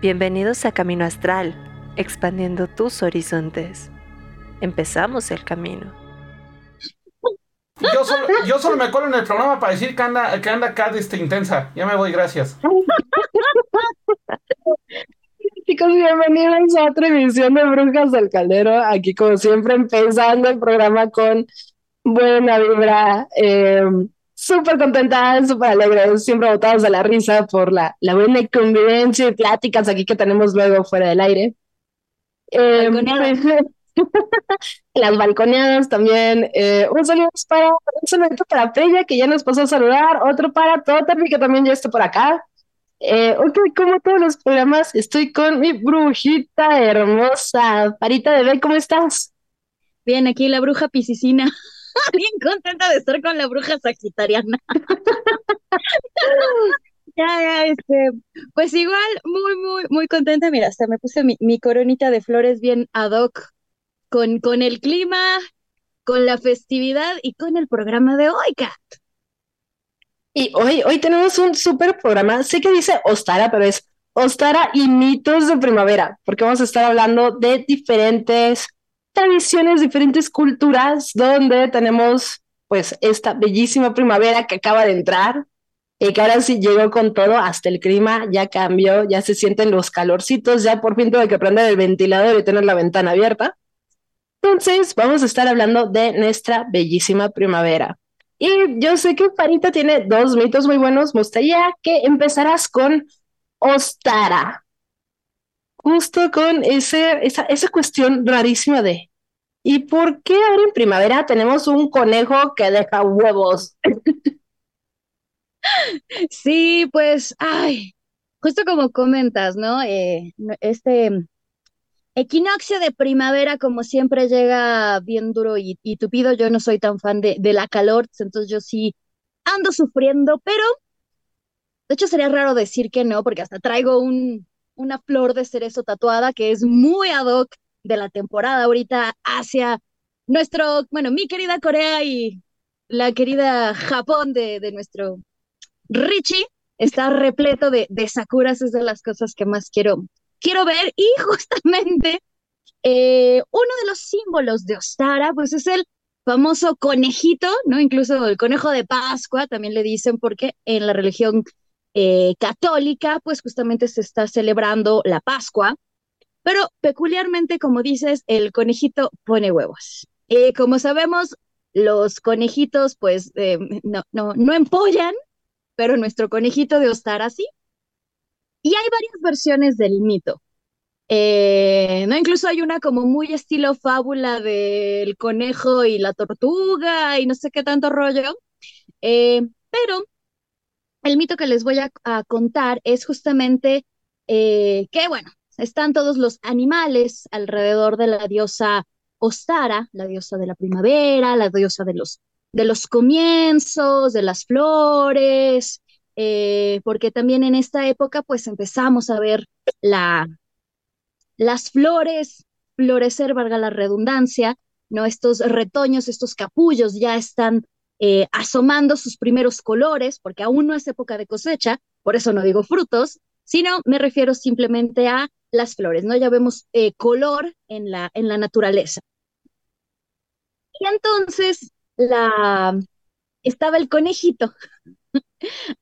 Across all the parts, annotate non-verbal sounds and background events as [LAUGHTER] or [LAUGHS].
Bienvenidos a Camino Astral, expandiendo tus horizontes. Empezamos el camino. Yo solo, yo solo me acuerdo en el programa para decir que anda, que anda acá este, intensa. Ya me voy, gracias. Chicos, bienvenidos a otra emisión de Brujas del Caldero. Aquí, como siempre, empezando el programa con buena vibra. Eh, súper contenta, súper alegre, siempre botados de la risa por la, la buena convivencia y pláticas aquí que tenemos luego fuera del aire. Eh, [LAUGHS] las balconeadas también. Eh, un saludo para un saludo para Peña, que ya nos pasó a saludar. Otro para Totermi, que también ya está por acá. Eh, ok, como todos los programas, estoy con mi brujita hermosa. Parita de B, ¿cómo estás? Bien, aquí la bruja piscicina. [LAUGHS] bien contenta de estar con la bruja sagitariana. [LAUGHS] ya, ya, este, pues igual, muy, muy, muy contenta. Mira, hasta me puse mi, coronita de flores bien ad hoc con, con el clima, con la festividad y con el programa de hoy, Kat. Y hoy, hoy tenemos un súper programa. Sé que dice Ostara, pero es Ostara y mitos de primavera, porque vamos a estar hablando de diferentes tradiciones, diferentes culturas, donde tenemos pues esta bellísima primavera que acaba de entrar y que ahora sí llegó con todo, hasta el clima ya cambió, ya se sienten los calorcitos, ya por fin tengo que prender el ventilador y tener la ventana abierta. Entonces, vamos a estar hablando de nuestra bellísima primavera. Y yo sé que Farita tiene dos mitos muy buenos. Me gustaría que empezaras con Ostara. Justo con ese, esa, esa cuestión rarísima de ¿Y por qué ahora en primavera tenemos un conejo que deja huevos? [LAUGHS] Sí, pues, ay, justo como comentas, ¿no? Eh, este equinoccio de primavera, como siempre, llega bien duro y, tupido. Yo no soy tan fan de, de la calor, entonces yo sí ando sufriendo, pero de hecho sería raro decir que no, porque hasta traigo un, una flor de cerezo tatuada que es muy ad hoc de la temporada ahorita hacia nuestro, bueno, mi querida Corea y la querida Japón de, de nuestro Richie está repleto de, de sakuras, es de las cosas que más quiero, quiero ver y justamente eh, uno de los símbolos de Ostara, pues es el famoso conejito, ¿no? Incluso el conejo de Pascua, también le dicen, porque en la religión eh, católica, pues justamente se está celebrando la Pascua, pero peculiarmente, como dices, el conejito pone huevos. Y como sabemos, los conejitos, pues, eh, no, no, no empollan, pero nuestro conejito de Ostara sí. Y hay varias versiones del mito. Eh, no, incluso hay una como muy estilo fábula del conejo y la tortuga y no sé qué tanto rollo. Eh, pero el mito que les voy a, contar es justamente que, bueno, están todos los animales alrededor de la diosa Ostara, la diosa de la primavera, la diosa de los, de los comienzos, de las flores, eh, porque también en esta época pues empezamos a ver la, las flores florecer, valga la redundancia, ¿no? Estos retoños, estos capullos ya están eh, asomando sus primeros colores, porque aún no es época de cosecha, por eso no digo frutos, sino me refiero simplemente a las flores, ¿no? Ya vemos eh, color en la, en la naturaleza. Y entonces la, estaba el conejito [LAUGHS]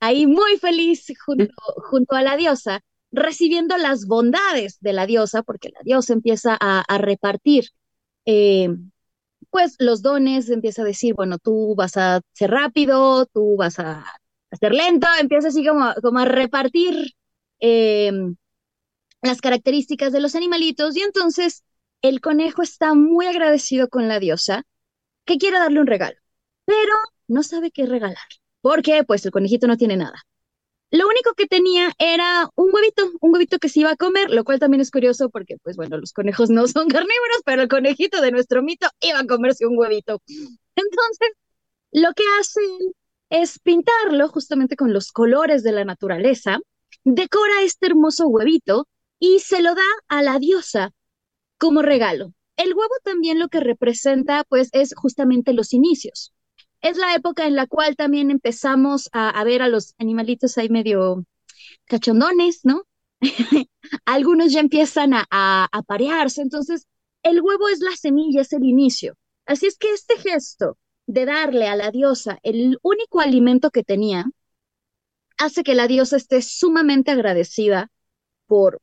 ahí muy feliz junto, junto a la diosa, recibiendo las bondades de la diosa, porque la diosa empieza a, repartir eh, pues los dones, empieza a decir, bueno, tú vas a ser rápido, tú vas a, ser lento, empieza así como, como a repartir eh, las características de los animalitos y entonces el conejo está muy agradecido con la diosa que quiere darle un regalo, pero no sabe qué regalar. porque Pues el conejito no tiene nada. Lo único que tenía era un huevito, un huevito que se iba a comer, lo cual también es curioso porque, pues bueno, los conejos no son [LAUGHS] carnívoros, pero el conejito de nuestro mito iba a comerse un huevito. Entonces, lo que hacen es pintarlo justamente con los colores de la naturaleza, decora este hermoso huevito y se lo da a la diosa como regalo. El huevo también lo que representa, pues, es justamente los inicios. Es la época en la cual también empezamos a, ver a los animalitos ahí medio cachondones, ¿no? [LAUGHS] algunos ya empiezan a, a, a parearse, entonces el huevo es la semilla, es el inicio. Así es que este gesto de darle a la diosa el único alimento que tenía, hace que la diosa esté sumamente agradecida por,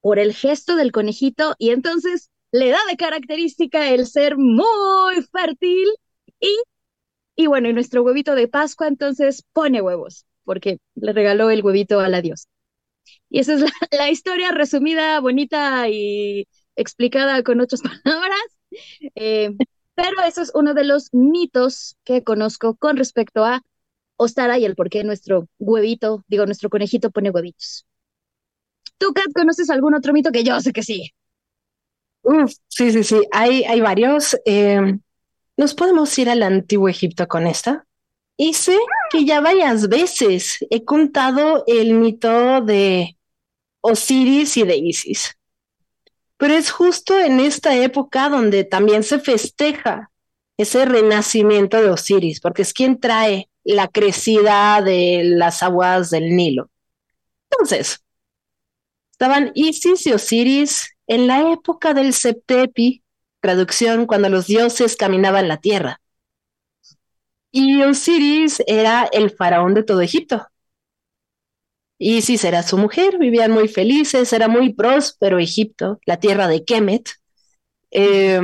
por el gesto del conejito y entonces le da de característica el ser muy fértil y, y bueno, y nuestro huevito de Pascua entonces pone huevos porque le regaló el huevito a la diosa. Y esa es la, [LAUGHS] historia resumida, bonita y explicada con otras [LAUGHS] palabras. Eh, pero eso es uno de los mitos que conozco con respecto a Ostara y el por qué nuestro huevito, digo, nuestro conejito pone huevitos. ¿Tú, Kat, conoces algún otro mito que yo sé que sí? Sí, sí, sí, hay, hay varios. Eh, ¿nos podemos ir al antiguo Egipto con esta? Y sé que ya varias veces he contado el mito de Osiris y de Isis. Pero es justo en esta época donde también se festeja ese renacimiento de Osiris, porque es quien trae la crecida de las aguas del Nilo. Entonces, estaban Isis y Osiris en la época del Septepi, traducción cuando los dioses caminaban la tierra. Y Osiris era el faraón de todo Egipto. Isis era su mujer, vivían muy felices, era muy próspero Egipto, la tierra de Kemet. Eh,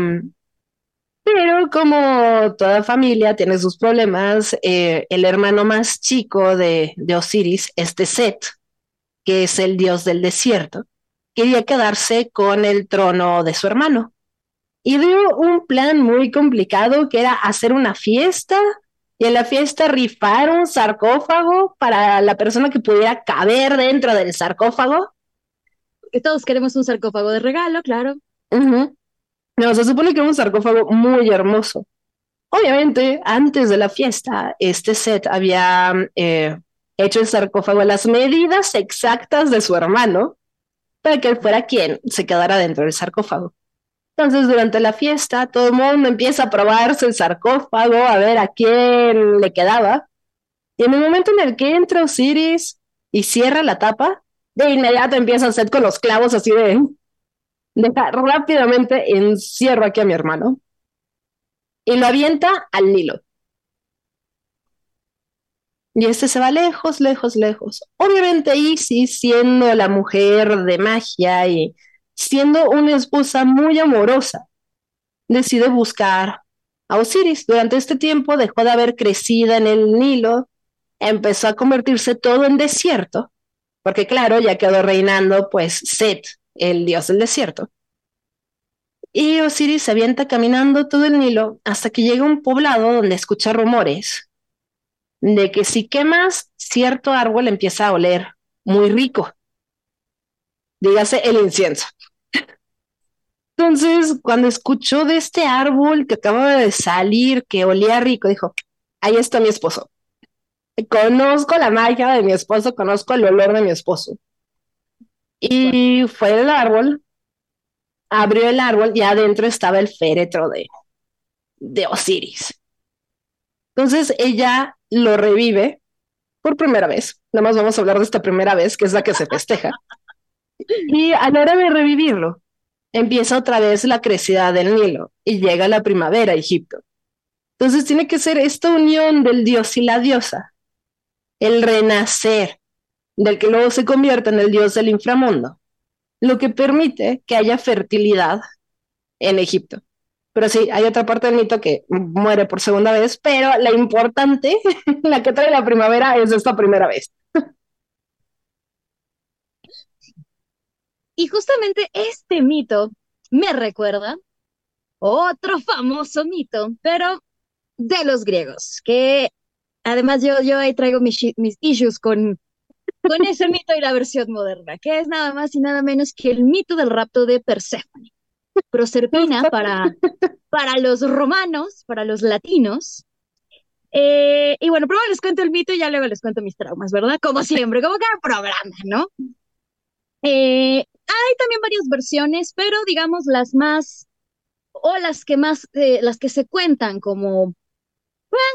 pero como toda familia tiene sus problemas, eh, el hermano más chico de, de Osiris, este Set, que es el dios del desierto, quería quedarse con el trono de su hermano. Y dio un plan muy complicado que era hacer una fiesta y en la fiesta rifar un sarcófago para la persona que pudiera caber dentro del sarcófago. Que todos queremos un sarcófago de regalo, claro. No, se supone que era un sarcófago muy hermoso. Obviamente, antes de la fiesta, este set había eh, hecho el sarcófago a las medidas exactas de su hermano para que él fuera quien se quedara dentro del sarcófago. Entonces, durante la fiesta, todo el mundo empieza a probarse el sarcófago, a ver a quién le quedaba. Y en el momento en el que entra Osiris y cierra la tapa, de inmediato empieza a hacer con los clavos así de, deja rápidamente encierro aquí a mi hermano y lo avienta al Nilo. Y este se va lejos, lejos, lejos. Obviamente Isis, siendo la mujer de magia y siendo una esposa muy amorosa, decide buscar a Osiris. Durante este tiempo dejó de haber crecido en el Nilo, empezó a convertirse todo en desierto, porque claro, ya quedó reinando pues Set, el dios del desierto. Y Osiris se avienta caminando todo el Nilo hasta que llega a un poblado donde escucha rumores de que si quemas cierto árbol empieza a oler muy rico. Dígase el incienso. Entonces, cuando escuchó de este árbol que acaba de salir, que olía rico, dijo, ahí está mi esposo. Conozco la magia de mi esposo, conozco el olor de mi esposo. Y fue el árbol, abrió el árbol y adentro estaba el féretro de, de Osiris. Entonces ella lo revive por primera vez. Nada más vamos a hablar de esta primera vez, que es la que se festeja. Y a hora de revivirlo, empieza otra vez la crecida del Nilo y llega la primavera a Egipto. Entonces tiene que ser esta unión del dios y la diosa, el renacer, del que luego se convierte en el dios del inframundo, lo que permite que haya fertilidad en Egipto. Pero sí, hay otra parte del mito que muere por segunda vez, pero la importante, [LAUGHS] la que trae la primavera, es esta primera vez. Y justamente este mito me recuerda otro famoso mito, pero de los griegos, que además yo, yo ahí traigo mis, mis issues con, con ese mito y la versión moderna, que es nada más y nada menos que el mito del rapto de Perséfone. Proserpina para, para los romanos, para los latinos. Eh, y bueno, primero les cuento el mito y ya luego les cuento mis traumas, ¿verdad? Como siempre, como cada programa, ¿no? Eh, hay también varias versiones, pero digamos las más, o las que más, eh, las que se cuentan como,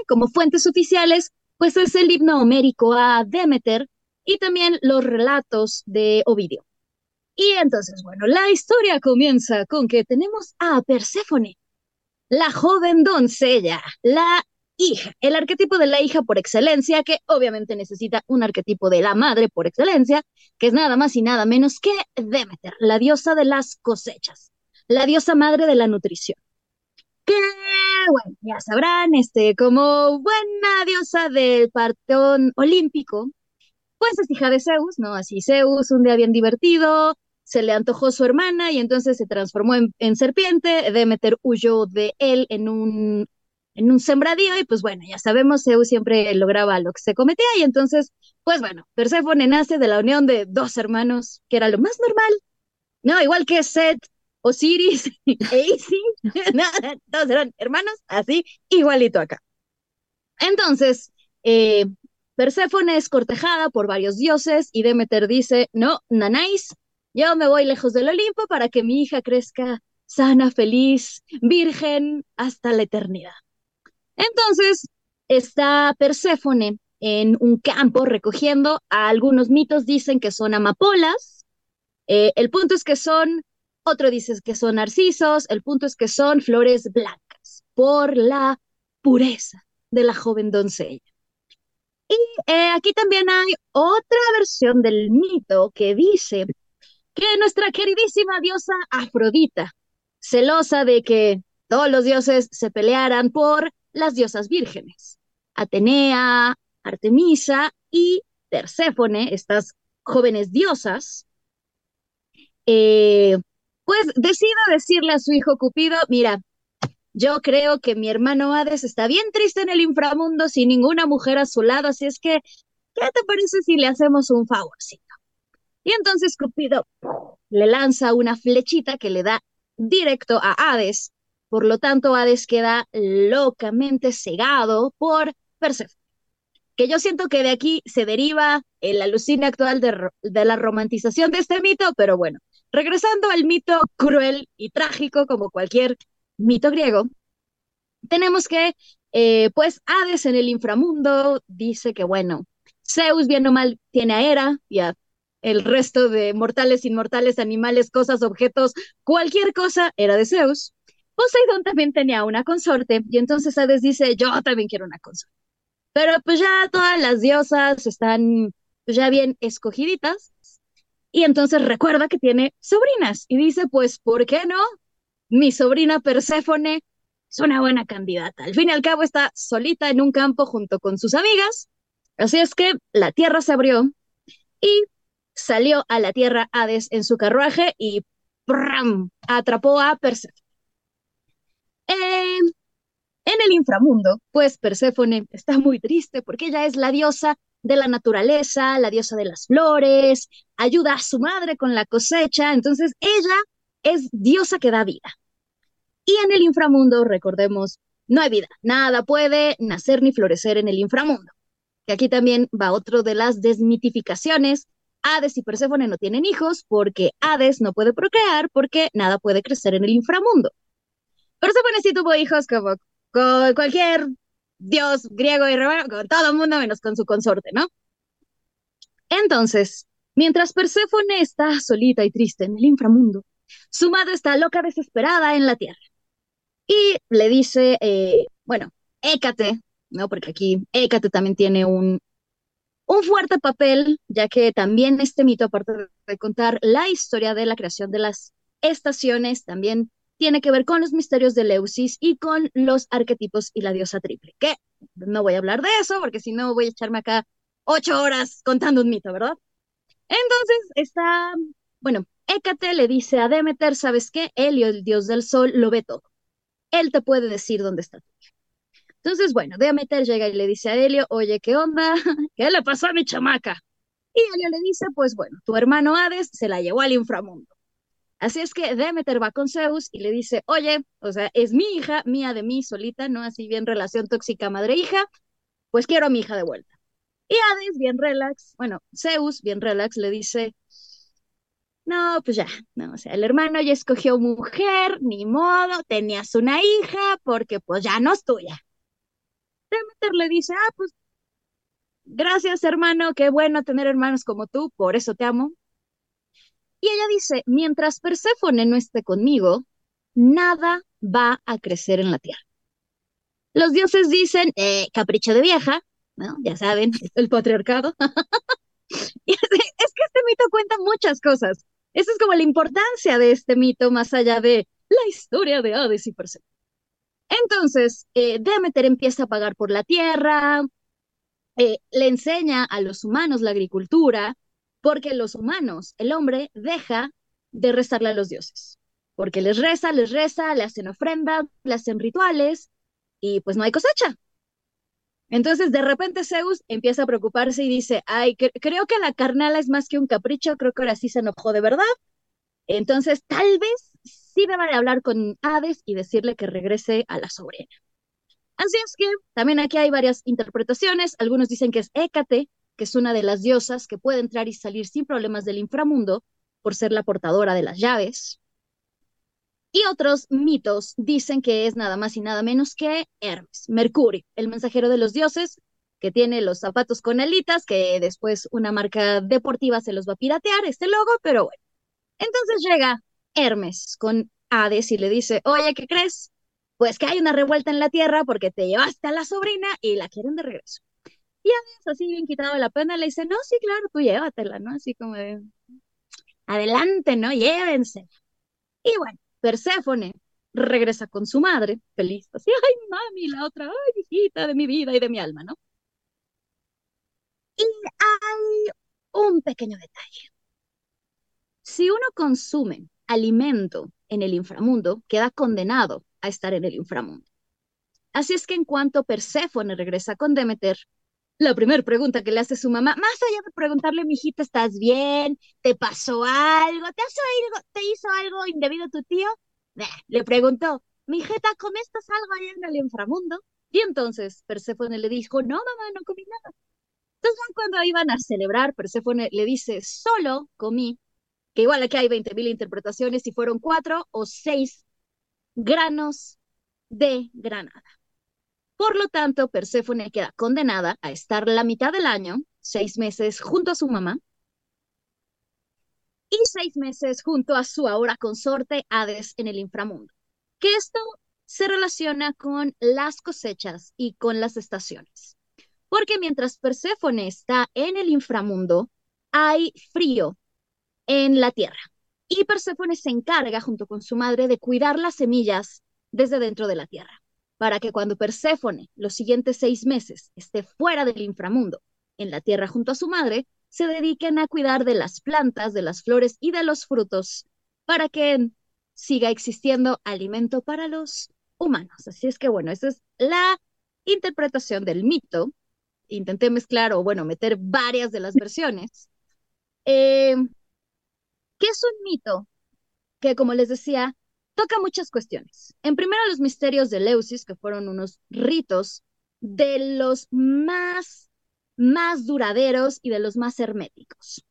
como fuentes oficiales, pues es el himno homérico a Demeter y también los relatos de Ovidio. Y entonces, bueno, la historia comienza con que tenemos a Perséfone, la joven doncella, la hija, el arquetipo de la hija por excelencia, que obviamente necesita un arquetipo de la madre por excelencia, que es nada más y nada menos que Demeter, la diosa de las cosechas, la diosa madre de la nutrición. Que, bueno, ya sabrán, este, como buena diosa del partón olímpico, pues es hija de Zeus, ¿no? Así Zeus, un día bien divertido, se le antojó su hermana y entonces se transformó en, en serpiente, Demeter huyó de él en un en un sembradío y pues bueno, ya sabemos, Zeus siempre lograba lo que se cometía y entonces, pues bueno, Perséfone nace de la unión de dos hermanos, que era lo más normal, ¿no? Igual que Seth, Osiris [LAUGHS] e Isis, [LAUGHS] todos eran hermanos, así, igualito acá. Entonces, eh, Perséfone es cortejada por varios dioses y Demeter dice, no, nanáis, yo me voy lejos del Olimpo para que mi hija crezca sana, feliz, virgen hasta la eternidad. Entonces, está Perséfone en un campo recogiendo, a algunos mitos dicen que son amapolas, eh, el punto es que son, otro dice que son narcisos, el punto es que son flores blancas, por la pureza de la joven doncella. Y eh, aquí también hay otra versión del mito que dice que nuestra queridísima diosa Afrodita, celosa de que todos los dioses se pelearan por las diosas vírgenes, Atenea, Artemisa y Perséfone, estas jóvenes diosas, eh, pues decide decirle a su hijo Cupido, mira, yo creo que mi hermano Hades está bien triste en el inframundo sin ninguna mujer a su lado, así es que, ¿qué te parece si le hacemos un favorcito? Y entonces Cupido le lanza una flechita que le da directo a Hades por lo tanto, Hades queda locamente cegado por Persephone. Que yo siento que de aquí se deriva el alucine actual de, la romantización de este mito, pero bueno, regresando al mito cruel y trágico como cualquier mito griego, tenemos que, eh, pues, Hades en el inframundo dice que, bueno, Zeus, bien o mal, tiene a Hera y a el resto de mortales, inmortales, animales, cosas, objetos, cualquier cosa era de Zeus. Poseidón también tenía una consorte y entonces Hades dice, yo también quiero una consorte. Pero pues ya todas las diosas están pues, ya bien escogiditas y entonces recuerda que tiene sobrinas y dice, pues, ¿por qué no? Mi sobrina Perséfone es una buena candidata. Al fin y al cabo está solita en un campo junto con sus amigas. Así es que la tierra se abrió y salió a la tierra Hades en su carruaje y ¡pram! atrapó a Perséfone. Em, en el inframundo, pues Perséfone está muy triste porque ella es la diosa de la naturaleza, la diosa de las flores, ayuda a su madre con la cosecha, entonces ella es diosa que da vida. Y en el inframundo, recordemos, no hay vida, nada puede nacer ni florecer en el inframundo. Aquí también va otro de las desmitificaciones. Hades y Perséfone no tienen hijos porque Hades no puede procrear porque nada puede crecer en el inframundo. Pero Perséfone sí tuvo hijos como con cualquier dios griego y romano, con todo el mundo menos con su consorte, ¿no? Entonces, mientras Perséfone está solita y triste en el inframundo, su madre está loca desesperada en la tierra. Y le dice, eh, bueno, Hécate, ¿no? Porque aquí Hécate también tiene un, un fuerte papel, ya que también este mito, aparte de contar la historia de la creación de las estaciones, también tiene que ver con los misterios de Leusis y con los arquetipos y la diosa triple, que no voy a hablar de eso porque si no voy a echarme acá ocho horas contando un mito, ¿verdad? Entonces está, bueno, Hécate le dice a Demeter, ¿sabes qué? Helio, el dios del sol, lo ve todo. Él te puede decir dónde está Entonces, bueno, Demeter llega y le dice a Helio, oye, ¿qué onda? [LAUGHS] ¿Qué le pasó a mi chamaca? Y Helio le dice, pues bueno, tu hermano Hades se la llevó al inframundo. Así es que Demeter va con Zeus y le dice, oye, o sea, es mi hija, mía de mí solita, ¿no? Así bien relación tóxica madre-hija, pues quiero a mi hija de vuelta. Y Hades, bien relax, bueno, Zeus, bien relax, le dice, no, pues ya, no, o sea, el hermano ya escogió mujer, ni modo, tenías una hija, porque pues ya no es tuya. Demeter le dice, ah, pues gracias hermano, qué bueno tener hermanos como tú, por eso te amo. Y ella dice, mientras Perséfone no esté conmigo, nada va a crecer en la tierra. Los dioses dicen, eh, capricho de vieja. Ya saben, [LAUGHS] el patriarcado. [LAUGHS] y es, es, que este mito cuenta muchas cosas. Esa es como la importancia de este mito, más allá de la historia de Hades y Perséfone. Entonces, eh, Demeter empieza a pagar por la tierra, eh, le enseña a los humanos la agricultura, porque los humanos, el hombre, deja de rezarle a los dioses, porque les reza, les reza, le hacen ofrendas, le hacen rituales, y pues no hay cosecha. Entonces, de repente Zeus empieza a preocuparse y dice, ay, creo que la carnala es más que un capricho, creo que ahora sí se enojó de verdad. Entonces, tal vez sí deba de hablar con Hades y decirle que regrese a la sobrina. Así es que también aquí hay varias interpretaciones. Algunos dicen que es Hécate, que es una de las diosas que puede entrar y salir sin problemas del inframundo por ser la portadora de las llaves. Y otros mitos dicen que es nada más y nada menos que Hermes, Mercurio, el mensajero de los dioses, que tiene los zapatos con alitas, que después una marca deportiva se los va a piratear, este logo, pero bueno. Entonces llega Hermes con Hades y le dice, oye, ¿qué crees? pues que hay una revuelta en la tierra porque te llevaste a la sobrina y la quieren de regreso. Y Hades, así bien quitado la pena, le dice, no, sí, claro, tú llévatela, ¿no? Así como de, adelante, ¿no? Llévense. Y bueno, Perséfone regresa con su madre, feliz, así, ay, mami, la otra, ay, hijita de mi vida y de mi alma, ¿no? Y hay un pequeño detalle. Si uno consume alimento en el inframundo, queda condenado a estar en el inframundo. Así es que en cuanto Perséfone regresa con Demeter, la primera pregunta que le hace su mamá, más allá de preguntarle, mijita, ¿estás bien? ¿Te pasó algo? ¿Te, algo? ¿Te hizo algo indebido tu tío? le preguntó, mijita, ¿comiste algo allá en el inframundo? Y entonces Perséfone le dijo, no, mamá, no comí nada. Entonces cuando iban a celebrar, Perséfone le dice, solo comí, que igual aquí hay 20.000 interpretaciones, si fueron cuatro o seis granos de granada. Por lo tanto, Perséfone queda condenada a estar la mitad del año, seis meses junto a su mamá, y seis meses junto a su ahora consorte Hades en el inframundo. Que esto se relaciona con las cosechas y con las estaciones. Porque mientras Perséfone está en el inframundo, hay frío en la tierra. Y Perséfone se encarga, junto con su madre, de cuidar las semillas desde dentro de la tierra, para que cuando Perséfone los siguientes seis meses esté fuera del inframundo, en la tierra junto a su madre, se dediquen a cuidar de las plantas, de las flores y de los frutos, para que siga existiendo alimento para los humanos. Así es que bueno, esa es la interpretación del mito. Intenté mezclar o bueno, meter varias de las versiones. Eh, ¿Qué es un mito? Que, como les decía, toca muchas cuestiones. En primero, los misterios de Leusis, que fueron unos ritos de los más, más duraderos y de los más herméticos.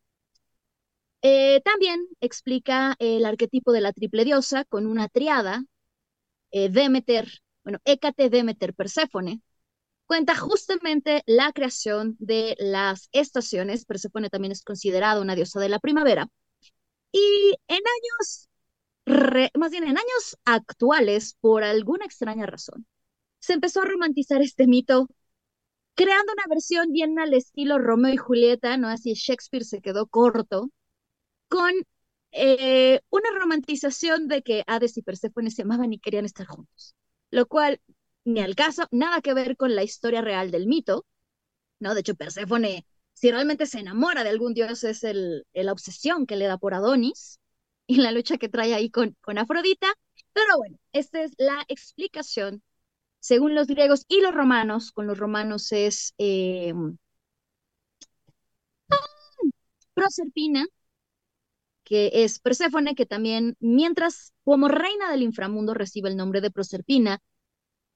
Eh, también explica el arquetipo de la triple diosa con una triada, eh, Demeter, bueno, Hécate, Demeter, Perséfone. Cuenta justamente la creación de las estaciones. Perséfone también es considerada una diosa de la primavera. Y en años, más bien en años actuales, por alguna extraña razón, se empezó a romantizar este mito, creando una versión bien al estilo Romeo y Julieta, ¿no? Así Shakespeare se quedó corto, con eh, una romantización de que Hades y Perséfone se amaban y querían estar juntos, lo cual ni al caso, nada que ver con la historia real del mito, ¿no? De hecho, Perséfone si realmente se enamora de algún dios es el, la obsesión que le da por Adonis y la lucha que trae ahí con, con Afrodita. Pero bueno, esta es la explicación según los griegos y los romanos. Con los romanos es eh, Proserpina, que es Perséfone, que también, mientras como reina del inframundo recibe el nombre de Proserpina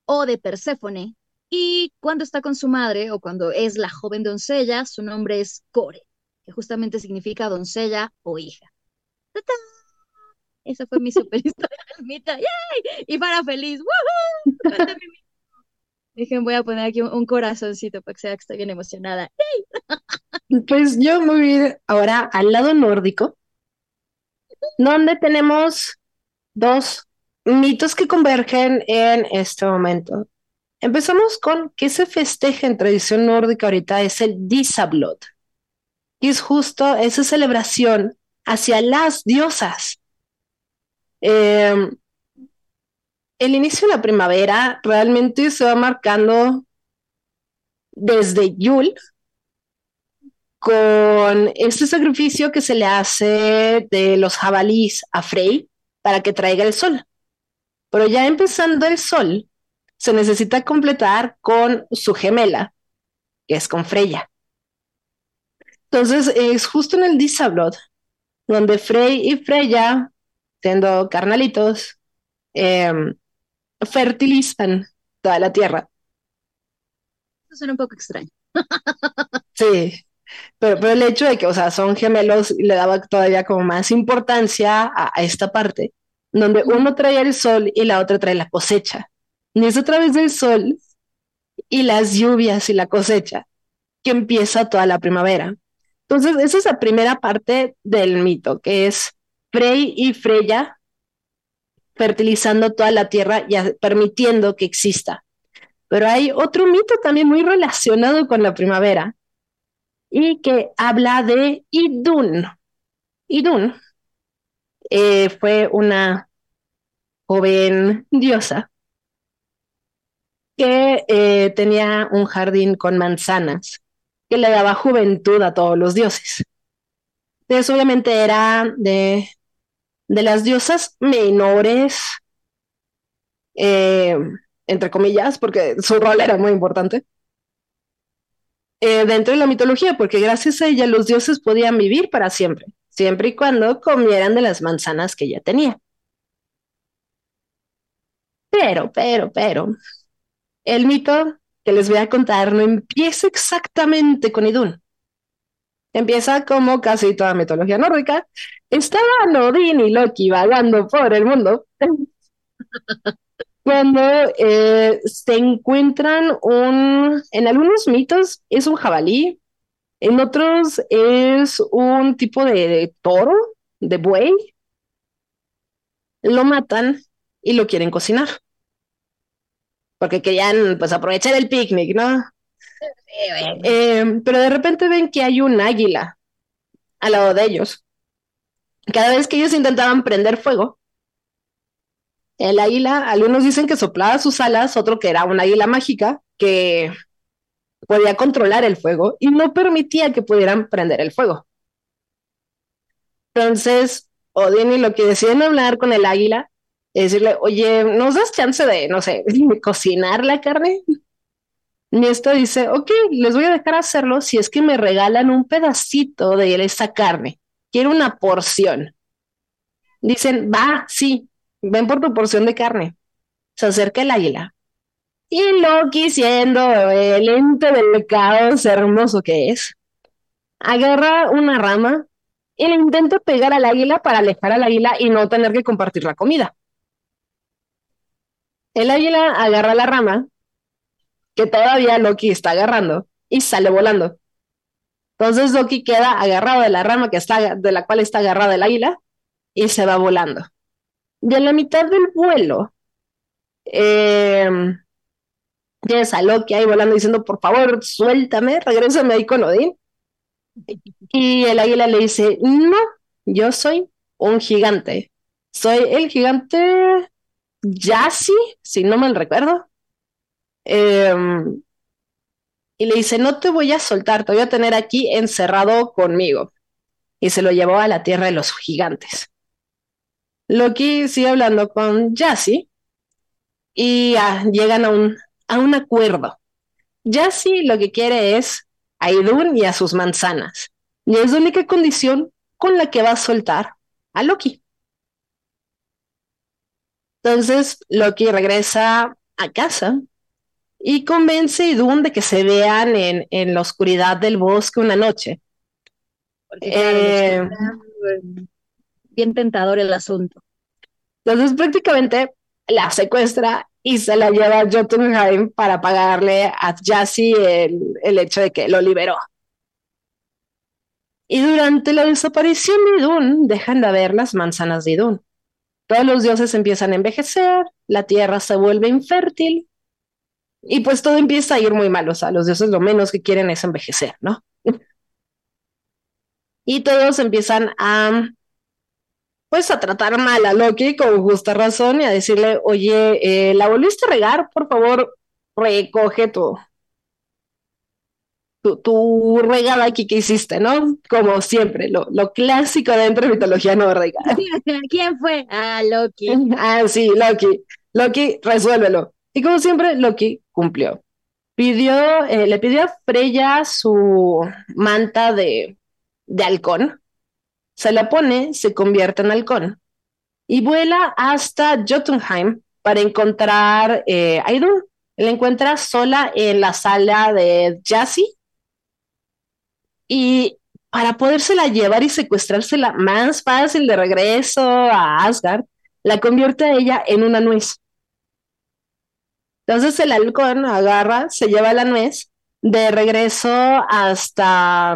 o de Perséfone, y cuando está con su madre o cuando es la joven doncella, su nombre es Core, que justamente significa doncella o hija. ¡Tata! Esa fue mi super historia. [LAUGHS] ¡Yay! Y para feliz. ¡Woohoo! Dejen, voy a poner aquí un, corazoncito para que sea que estoy bien emocionada. [LAUGHS] Pues yo me voy a ir ahora al lado nórdico. donde tenemos dos mitos que convergen en este momento. Empezamos con que se festeja en tradición nórdica ahorita es el Disablot. Y es justo esa celebración hacia las diosas. Em, el inicio de la primavera realmente se va marcando desde Yule con este sacrificio que se le hace de los jabalís a Frey para que traiga el sol. Pero ya empezando el sol, se necesita completar con su gemela, que es con Freya. Entonces es justo en el Disablot, donde Frey y Freya, siendo carnalitos, em, fertilizan toda la tierra. Eso suena un poco extraño. Sí, pero, pero el hecho de que, o sea, son gemelos le daba todavía como más importancia a, a esta parte, donde uno trae el sol y la otra trae la cosecha. Y es a través del sol y las lluvias y la cosecha que empieza toda la primavera. Entonces, esa es la primera parte del mito, que es Frey y Freya fertilizando toda la tierra y permitiendo que exista. Pero hay otro mito también muy relacionado con la primavera y que habla de Idun. Idun eh, fue una joven diosa que eh, tenía un jardín con manzanas que le daba juventud a todos los dioses. Entonces, obviamente era de, de las diosas menores, eh, entre comillas, porque su rol era muy importante, eh, dentro de la mitología, porque gracias a ella los dioses podían vivir para siempre, siempre y cuando comieran de las manzanas que ella tenía. Pero, pero, pero, el mito que les voy a contar no empieza exactamente con Idún. Empieza como casi toda mitología nórdica. Estaban Odín y Loki vagando por el mundo [LAUGHS] cuando eh, se encuentran un, en algunos mitos es un jabalí, en otros es un tipo de, de toro, de buey. Lo matan y lo quieren cocinar porque querían pues aprovechar el picnic, ¿no? Eh, pero de repente ven que hay un águila al lado de ellos. Cada vez que ellos intentaban prender fuego, el águila, algunos dicen que soplaba sus alas, otro que era un águila mágica que podía controlar el fuego y no permitía que pudieran prender el fuego. Entonces, Odín y lo que deciden hablar con el águila y decirle, oye, ¿nos das chance de, no sé, [LAUGHS] cocinar la carne? Y esto dice, ok, les voy a dejar hacerlo si es que me regalan un pedacito de esa carne. Quiero una porción. Dicen, va, sí, ven por tu porción de carne. Se acerca el águila. Y Loki, siendo el ente del caos hermoso que es, agarra una rama y le intenta pegar al águila para alejar al águila y no tener que compartir la comida. El águila agarra la rama, que todavía Loki está agarrando, y sale volando. Entonces Loki queda agarrado de la rama que está, de la cual está agarrada el águila y se va volando. Y en la mitad del vuelo, eh, tienes a Loki ahí volando diciendo, por favor, suéltame, regrésame ahí con Odín. Y el águila le dice, no, yo soy un gigante. Soy el gigante Yassi, si no mal recuerdo. Em, y le dice, no te voy a soltar, te voy a tener aquí encerrado conmigo. Y se lo llevó a la tierra de los gigantes. Loki sigue hablando con Yassi y ah, llegan a un, a un acuerdo. Yassi lo que quiere es a Idun y a sus manzanas. Y es la única condición con la que va a soltar a Loki. Entonces Loki regresa a casa y convence a Idun de que se vean en, en la oscuridad del bosque una noche. Eh, bien tentador el asunto. Entonces prácticamente la secuestra y se la lleva a Jotunheim para pagarle a Jassy el, el hecho de que lo liberó. Y durante la desaparición de Idun, dejan de haber las manzanas de Idun. Todos los dioses empiezan a envejecer, la tierra se vuelve infértil y pues todo empieza a ir muy mal. O sea, los dioses lo menos que quieren es envejecer, ¿no? [LAUGHS] y todos empiezan a pues a tratar mal a Loki con justa razón y a decirle, oye, eh, la volviste a regar, por favor, recoge tu, tu, tu regada aquí que hiciste, ¿no? Como siempre, lo, lo clásico dentro de mitología nórdica. [LAUGHS] ¿Quién fue? Ah, Loki. [LAUGHS] ah, sí, Loki. Loki, resuélvelo. Y como siempre, Loki cumplió. Pidió, eh, le pidió a Freya su manta de, de halcón. Se la pone, se convierte en halcón. Y vuela hasta Jotunheim para encontrar eh, a Idun. La encuentra sola en la sala de Jassy. Y para podérsela llevar y secuestrársela más fácil de regreso a Asgard, la convierte a ella en una nuez. Entonces el halcón agarra, se lleva la nuez de regreso hasta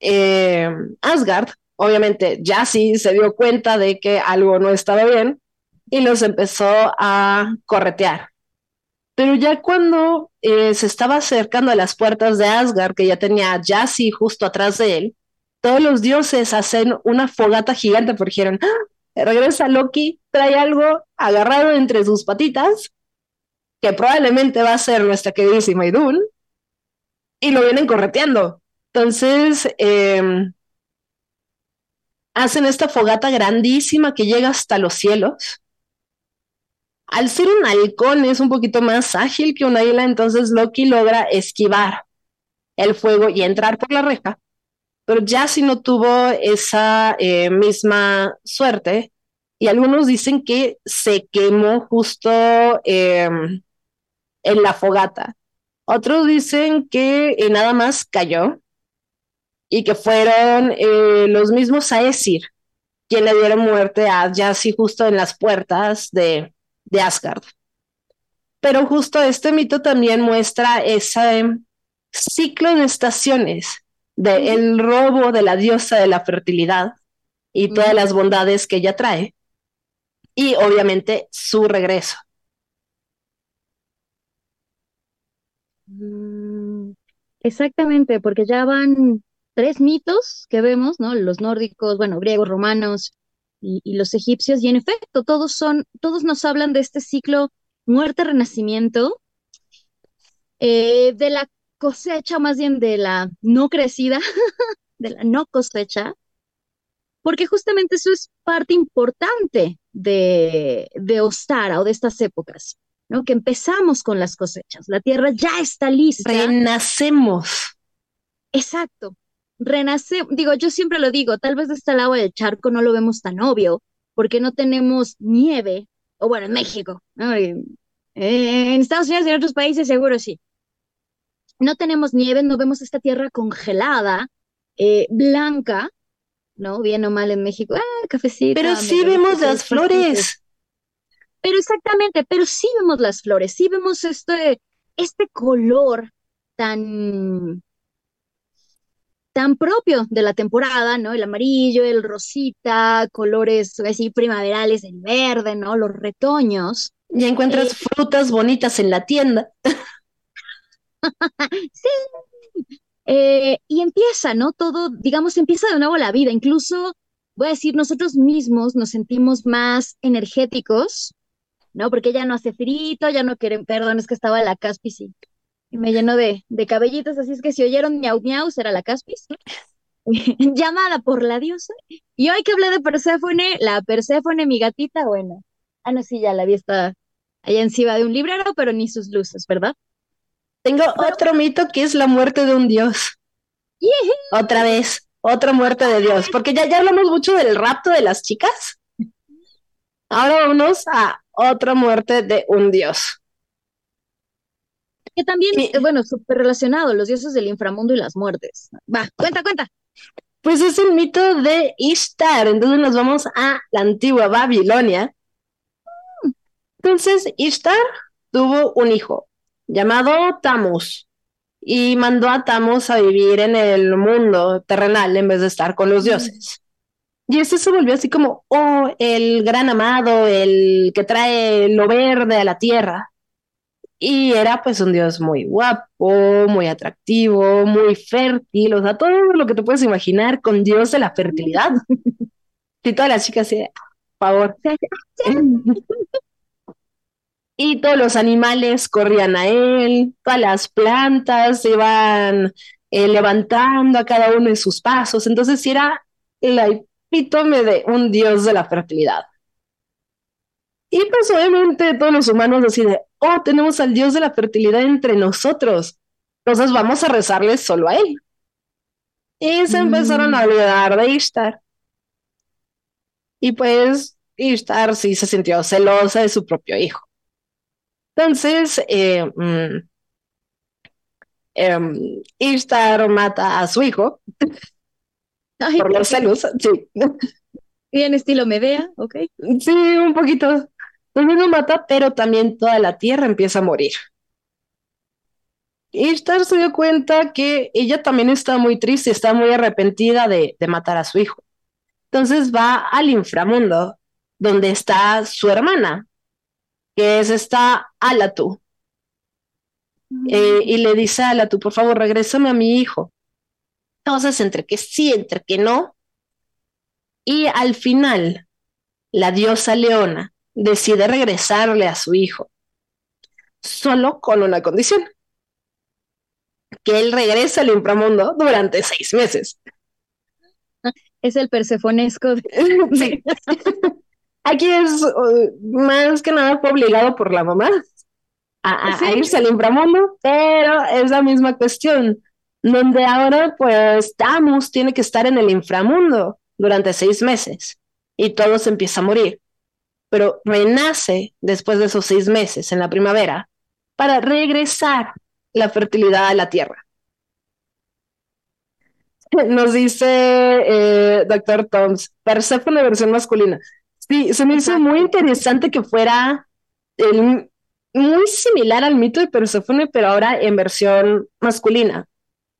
eh, Asgard. Obviamente, Jassy se dio cuenta de que algo no estaba bien y los empezó a corretear. Pero ya cuando eh, se estaba acercando a las puertas de Asgard, que ya tenía Jassy justo atrás de él, todos los dioses hacen una fogata gigante porque dijeron, ¡Ah! regresa Loki, trae algo agarrado entre sus patitas que probablemente va a ser nuestra queridísima Idul, y lo vienen correteando. Entonces, em, hacen esta fogata grandísima que llega hasta los cielos. Al ser un halcón es un poquito más ágil que un águila, entonces Loki logra esquivar el fuego y entrar por la reja. Pero ya si no tuvo esa eh, misma suerte, y algunos dicen que se quemó justo em, en la fogata. Otros dicen que eh, nada más cayó y que fueron eh, los mismos Aesir quien le dieron muerte a Yassi justo en las puertas de, de Asgard. Pero justo este mito también muestra ese ciclo de estaciones del robo de la diosa de la fertilidad y todas las bondades que ella trae y obviamente su regreso. Mm, exactamente, porque ya van tres mitos que vemos, ¿no? Los nórdicos, bueno, griegos, romanos y, los egipcios, y en efecto, todos son, todos nos hablan de este ciclo muerte-renacimiento, eh, de la cosecha, más bien de la no crecida, [LAUGHS] de la no cosecha, porque justamente eso es parte importante de, de Ostara o de estas épocas. ¿No? Que empezamos con las cosechas, la tierra ya está lista. Renacemos. Exacto, renace, digo, yo siempre lo digo, tal vez de este lado del charco no lo vemos tan obvio, porque no tenemos nieve, o bueno, en México, en Estados Unidos y en otros países seguro sí. No tenemos nieve, no vemos esta tierra congelada, eh, blanca, ¿no? Bien o mal en México, ah, cafecito. Pero sí vemos las flores. Pero exactamente, pero sí vemos las flores, sí vemos este, este color tan, tan propio de la temporada, ¿no? El amarillo, el rosita, colores así primaverales, el verde, ¿no? Los retoños. Y encuentras eh, frutas bonitas en la tienda. [LAUGHS] sí. Eh, y empieza, ¿no? Todo, digamos, empieza de nuevo la vida. Incluso, voy a decir, nosotros mismos nos sentimos más energéticos ¿no? Porque ya no hace frito, ya no quieren, perdón, es que estaba la Caspis y, me llenó de, de, cabellitos, así es que si oyeron miau miau, será la Caspis, [LAUGHS] llamada por la diosa. Y hoy que hablé de Perséfone, la Perséfone, mi gatita, bueno, ah, no, sí, ya la vi, está allá encima de un librero, pero ni sus luces, ¿verdad? Tengo otro mito que es la muerte de un dios. Otra vez, otra muerte de dios, porque ya, ya hablamos mucho del rapto de las chicas. Ahora vamos a otra muerte de un dios. Que también, eh, bueno, súper relacionado, los dioses del inframundo y las muertes. Va, cuenta, cuenta. Pues es el mito de Ishtar, entonces nos vamos a la antigua Babilonia. Entonces, Ishtar tuvo un hijo llamado Tamus y mandó a Tamos a vivir en el mundo terrenal en vez de estar con los dioses. Y este se volvió así como, oh, el gran amado, el que trae lo verde a la tierra. Y era pues un dios muy guapo, muy atractivo, muy fértil, o sea, todo lo que te puedes imaginar con dios de la fertilidad. [LAUGHS] y todas las chicas por favor. [LAUGHS] y todos los animales corrían a él, todas las plantas se iban eh, levantando a cada uno de sus pasos. Entonces, era la epítome de un dios de la fertilidad. Y pues obviamente todos los humanos deciden, oh, tenemos al dios de la fertilidad entre nosotros, entonces vamos a rezarle solo a él. Y se empezaron a mm. olvidar de Ishtar. Y pues Ishtar sí se sintió celosa de su propio hijo. Entonces, eh, mm, em, Ishtar mata a su hijo [LAUGHS] por los celos, sí. Bien estilo Medea, ok. Sí, un poquito. Entonces lo mata, pero también toda la tierra empieza a morir. Ishtar se dio cuenta que ella también está muy triste, está muy arrepentida de, de matar a su hijo. Entonces va al inframundo, donde está su hermana, que es esta Alatu. Eh, y le dice a Alatu, por favor, regrésame a mi hijo. Entonces, entre que sí, entre que no. Y al final, la diosa Leona decide regresarle a su hijo, solo con una condición, que él regrese al inframundo durante seis meses. Es el persefonesco. [LAUGHS] sí. Aquí es más que nada fue obligado por la mamá a, irse al inframundo, pero es la misma cuestión, donde ahora pues Tamus tiene que estar en el inframundo durante seis meses y todo se empieza a morir, pero renace después de esos seis meses en la primavera para regresar la fertilidad a la tierra. [LAUGHS] Nos dice eh, Doctor Toms, Persephone versión masculina. Sí, se me hizo muy interesante que fuera muy similar al mito de Persephone, pero ahora en versión masculina.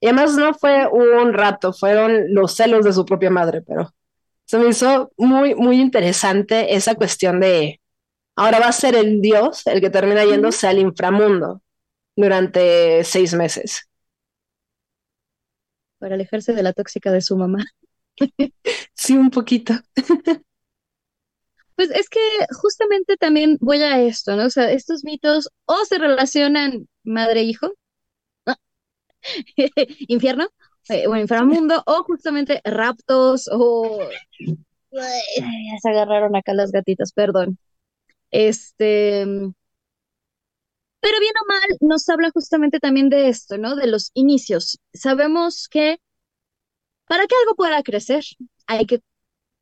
Y además no fue un rato, fueron los celos de su propia madre, pero se me hizo muy, muy interesante esa cuestión de ahora va a ser el dios el que termina yéndose al inframundo durante seis meses. Para alejarse de la tóxica de su mamá. [LAUGHS] sí, un poquito. [LAUGHS] Pues es que justamente también voy a esto, ¿no? O sea, estos mitos o se relacionan madre-hijo, [LAUGHS] infierno, eh, o inframundo, o justamente raptos, o... ya se agarraron acá las gatitas, perdón. Este... Pero bien o mal, nos habla justamente también de esto, ¿no? De los inicios. Sabemos que para que algo pueda crecer, hay que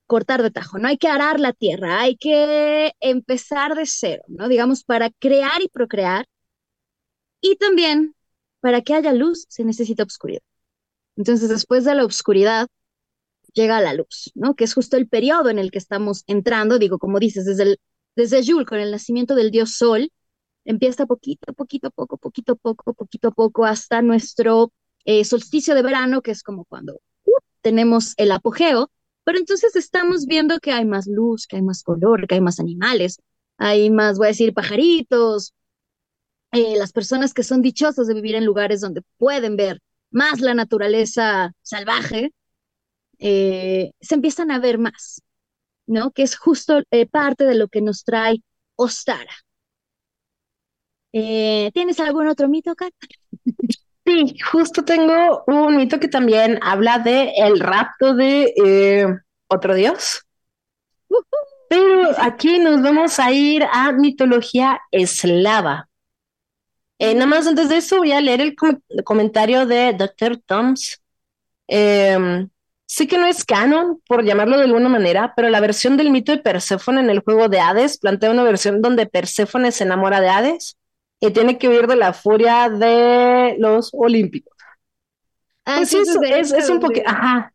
cortar de tajo, no hay que arar la tierra, hay que empezar de cero, ¿no? Digamos, para crear y procrear. Y también, para que haya luz, se necesita oscuridad. Entonces, después de la oscuridad, llega la luz, ¿no? Que es justo el periodo en el que estamos entrando, digo, como dices, desde, el, desde Yul, con el nacimiento del dios Sol, empieza poquito, poquito, poco, poquito, poco, poquito, poco, hasta nuestro eh, solsticio de verano, que es como cuando uh, tenemos el apogeo, pero entonces estamos viendo que hay más luz, que hay más color, que hay más animales, hay más, voy a decir, pajaritos, eh, las personas que son dichosas de vivir en lugares donde pueden ver más la naturaleza salvaje, eh, se empiezan a ver más, ¿no? Que es justo eh, parte de lo que nos trae Ostara. ¿Tienes algún otro mito, Kat? Sí, justo tengo un mito que también habla de el rapto de otro dios. Pero aquí nos vamos a ir a mitología eslava. Eh, nada más antes de eso voy a leer el comentario de Dr. Toms. Em, sí que no es canon, por llamarlo de alguna manera, pero la versión del mito de Perséfone en el juego de Hades plantea una versión donde Perséfone se enamora de Hades y tiene que huir de la furia de los olímpicos. Ah, pues sí, es, un poquito, ajá.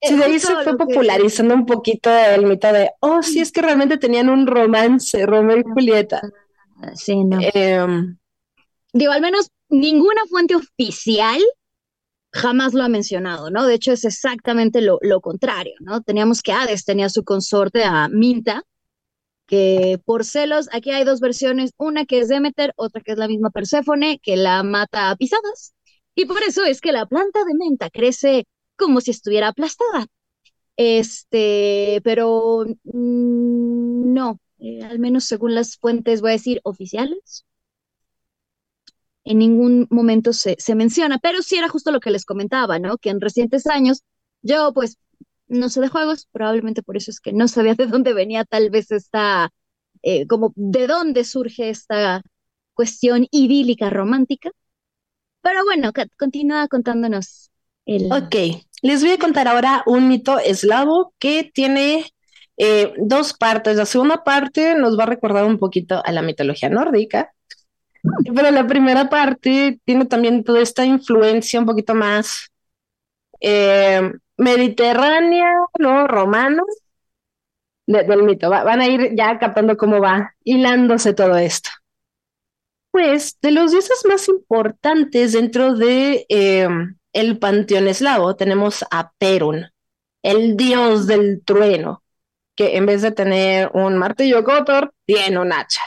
Sí, de ahí se fue popularizando un poquito el mito de, oh, sí, es que realmente tenían un romance, Romeo y Julieta. Sí, no. Em, Digo, al menos ninguna fuente oficial jamás lo ha mencionado, ¿no? De hecho, es exactamente lo, lo contrario, ¿no? Teníamos que Hades tenía su consorte a Minta, que por celos, aquí hay dos versiones, una que es Demeter, otra que es la misma Perséfone, que la mata a pisadas, y por eso es que la planta de menta crece como si estuviera aplastada. Este, pero mm, no, eh, al menos según las fuentes, voy a decir, oficiales, en ningún momento se, se menciona, pero sí era justo lo que les comentaba, ¿no? Que en recientes años yo pues no sé de juegos, probablemente por eso es que no sabía de dónde venía tal vez esta, eh, como de dónde surge esta cuestión idílica romántica. Pero bueno, continúa contándonos el... Ok, les voy a contar ahora un mito eslavo que tiene eh, dos partes. La segunda parte nos va a recordar un poquito a la mitología nórdica, pero la primera parte tiene también toda esta influencia un poquito más eh, mediterránea, ¿no? Romano del mito. van a ir ya captando cómo va hilándose todo esto. Pues de los dioses más importantes dentro de eh, el panteón eslavo tenemos a Perun, el dios del trueno, que en vez de tener un martillo Kotor, tiene un hacha.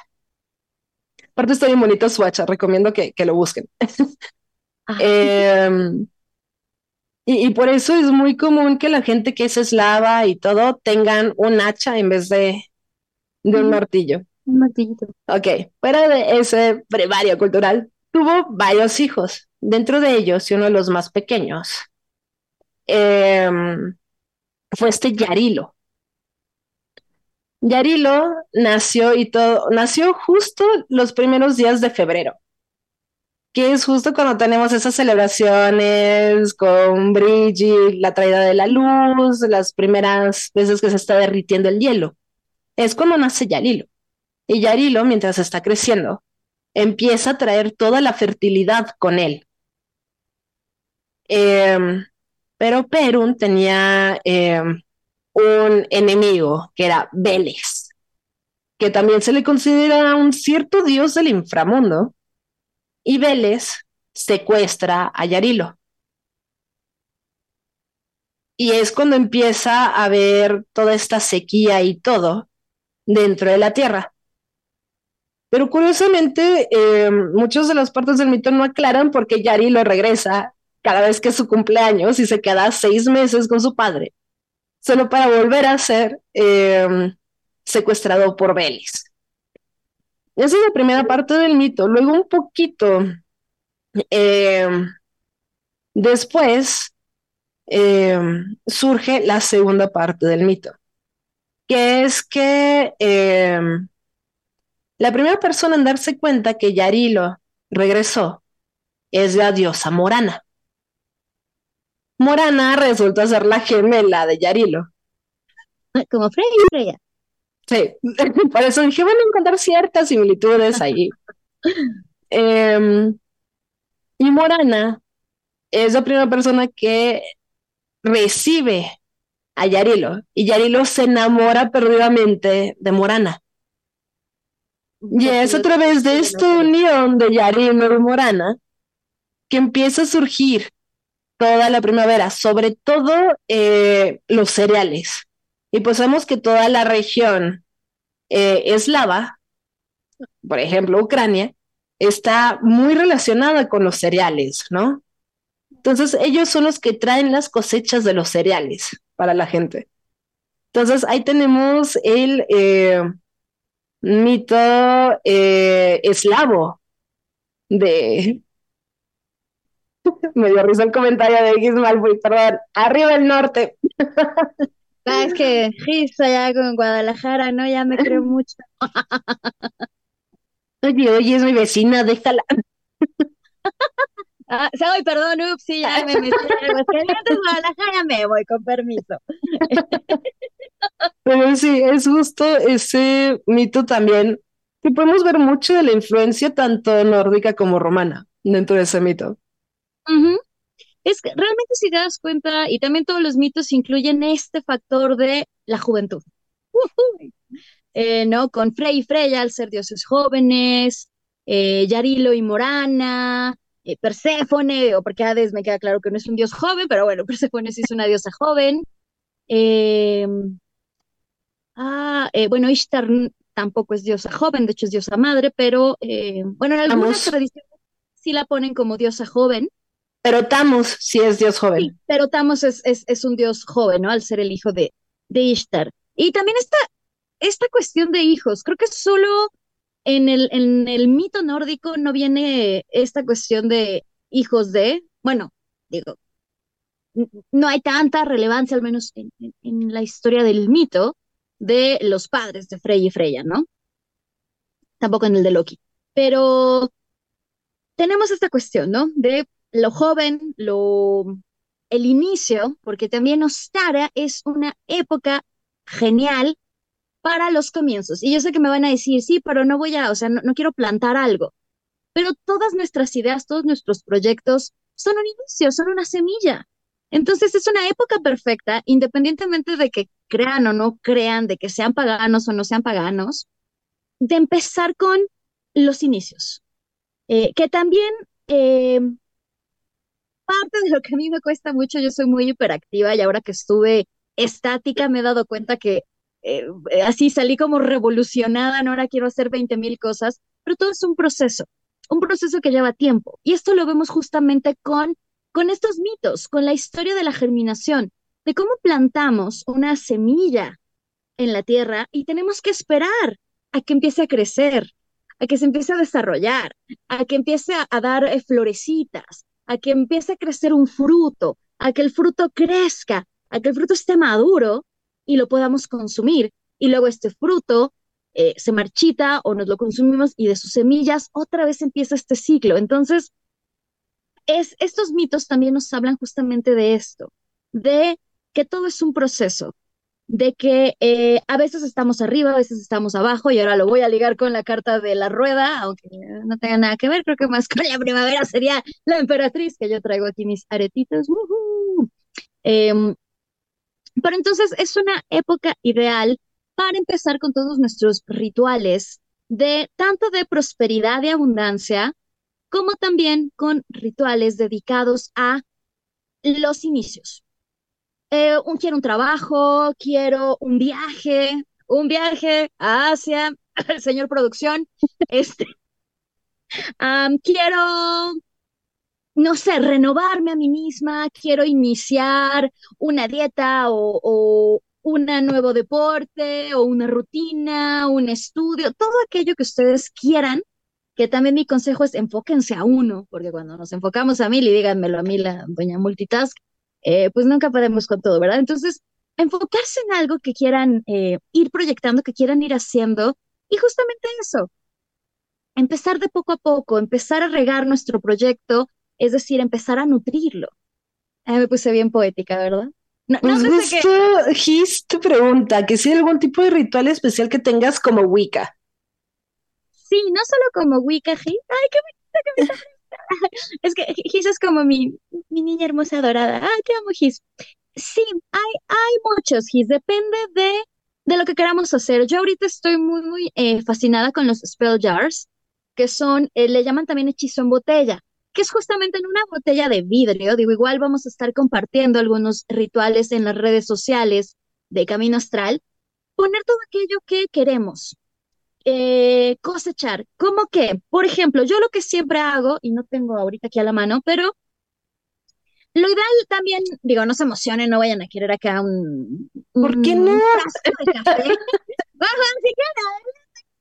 Aparte está bien bonito su hacha, recomiendo que, que lo busquen. [LAUGHS] Em, y, por eso es muy común que la gente que es eslava y todo tengan un hacha en vez de, de un martillo. Un martillito. Ok, fuera de ese brevario cultural, tuvo varios hijos. Dentro de ellos, y uno de los más pequeños, em, fue este Yarilo. Yarilo nació y todo, nació justo los primeros días de febrero que es justo cuando tenemos esas celebraciones con Brigitte, la traída de la luz, las primeras veces que se está derritiendo el hielo. Es cuando nace Yarilo. Y Yarilo, mientras está creciendo, empieza a traer toda la fertilidad con él. Em, pero Perun tenía em, un enemigo que era Vélez, que también se le considera un cierto dios del inframundo, y Vélez secuestra a Yarilo. Y es cuando empieza a haber toda esta sequía y todo dentro de la tierra. Pero curiosamente, eh, muchas de las partes del mito no aclaran por qué Yarilo regresa cada vez que es su cumpleaños y se queda seis meses con su padre, solo para volver a ser eh, secuestrado por Vélez. Esa es la primera parte del mito. Luego un poquito eh, después eh, surge la segunda parte del mito, que es que la primera persona en darse cuenta que Yarilo regresó es la diosa Morana. Morana resulta ser la gemela de Yarilo. Como Freya Freya. Sí, [LAUGHS] por eso dije, van a encontrar ciertas similitudes ahí. [LAUGHS] Em, y Morana es la primera persona que recibe a Yarilo y Yarilo se enamora perdidamente de Morana. Y es a través de esta unión de Yarilo y Morana que empieza a surgir toda la primavera, sobre todo eh, los cereales. Y pues vemos que toda la región eh, eslava, por ejemplo, Ucrania, está muy relacionada con los cereales, ¿no? Entonces, ellos son los que traen las cosechas de los cereales para la gente. Entonces, ahí tenemos el eh, mito eslavo de... [LAUGHS] Me dio risa el comentario de Gismal, perdón. Arriba el norte. [LAUGHS] Ah, es que Gis allá con Guadalajara, ¿no? Ya me creo mucho. [LAUGHS] Oye, oye, es mi vecina, déjala. Ah, soy, perdón, ups, sí, ya me metí en Guadalajara, me voy, con permiso. Pero sí, es justo ese mito también, que podemos ver mucho de la influencia tanto nórdica como romana dentro de ese mito. Es que realmente si te das cuenta, y también todos los mitos incluyen este factor de la juventud. Eh, ¿No? Con Frey y Freya al ser dioses jóvenes, eh, Yarilo y Morana, eh, Perséfone, o porque Hades me queda claro que no es un dios joven, pero bueno, [LAUGHS] Perséfone sí es una diosa joven. Em, ah, eh, bueno, Ishtar tampoco es diosa joven, de hecho es diosa madre, pero eh, bueno, en algunas tradiciones sí la ponen como diosa joven. Pero Tamus sí es dios joven. Pero Tamus es, es, un dios joven, ¿no? Al ser el hijo de, de Ishtar. Y también esta, esta cuestión de hijos, creo que solo en el, en el mito nórdico no viene esta cuestión de hijos de, bueno, digo, no hay tanta relevancia, al menos en, en, la historia del mito, de los padres de Frey y Freya, ¿no? Tampoco en el de Loki. Pero tenemos esta cuestión, ¿no? De lo joven, lo el inicio, porque también Ostara es una época genial para los comienzos. Y yo sé que me van a decir, sí, pero no voy a, o sea, no, quiero plantar algo. Pero todas nuestras ideas, todos nuestros proyectos son un inicio, son una semilla. Entonces es una época perfecta, independientemente de que crean o no crean, de que sean paganos o no sean paganos, de empezar con los inicios. Eh, que también eh, parte de lo que a mí me cuesta mucho, yo soy muy hiperactiva y ahora que estuve estática me he dado cuenta que eh, así salí como revolucionada, no ahora quiero hacer 20 mil cosas, pero todo es un proceso, un proceso que lleva tiempo. Y esto lo vemos justamente con, con estos mitos, con la historia de la germinación, de cómo plantamos una semilla en la tierra y tenemos que esperar a que empiece a crecer, a que se empiece a desarrollar, a que empiece a, dar eh, florecitas, a que empiece a crecer un fruto, a que el fruto crezca, a que el fruto esté maduro y lo podamos consumir. Y luego este fruto eh, se marchita o nos lo consumimos y de sus semillas otra vez empieza este ciclo. Entonces, es, estos mitos también nos hablan justamente de esto, de que todo es un proceso, de que eh, a veces estamos arriba, a veces estamos abajo, y ahora lo voy a ligar con la carta de la rueda, aunque no tenga nada que ver, creo que más [LAUGHS] con la primavera sería la emperatriz, que yo traigo aquí mis aretitos. Em, pero entonces es una época ideal para empezar con todos nuestros rituales de tanto de prosperidad y abundancia, como también con rituales dedicados a los inicios. Eh, un, quiero un trabajo, quiero un viaje, un viaje a Asia, [CLEARS THROAT] señor producción, [LAUGHS] este, quiero no sé, renovarme a mí misma, quiero iniciar una dieta o, un nuevo deporte o una rutina, un estudio, todo aquello que ustedes quieran, que también mi consejo es enfóquense a uno, porque cuando nos enfocamos a mil y díganmelo a mí la doña multitask, eh, pues nunca podemos con todo, ¿verdad? Entonces, enfocarse en algo que quieran eh, ir proyectando, que quieran ir haciendo, y justamente eso, empezar de poco a poco, empezar a regar nuestro proyecto, es decir, empezar a nutrirlo. Me puse bien poética, ¿verdad? No, pues justo Gis te pregunta que si hay algún tipo de ritual especial que tengas como Wicca. Sí, no solo como Wicca, Gis. Ay, qué bonita que [LAUGHS] [LAUGHS] Es que Gis es como mi, mi niña hermosa dorada. Ay, te amo, Gis. Sí, hay, hay muchos, Gis. Depende de, de lo que queramos hacer. Yo ahorita estoy muy, muy eh, fascinada con los spell jars, que son, eh, le llaman también hechizo en botella que es justamente en una botella de vidrio. Digo, igual vamos a estar compartiendo algunos rituales en las redes sociales de Camino Astral. Poner todo aquello que queremos. Eh, cosechar. ¿Cómo que? Por ejemplo, yo lo que siempre hago, y no tengo ahorita aquí a la mano, pero lo ideal también, digo, no se emocionen, no vayan a querer acá un. ¿Por qué no? [LAUGHS]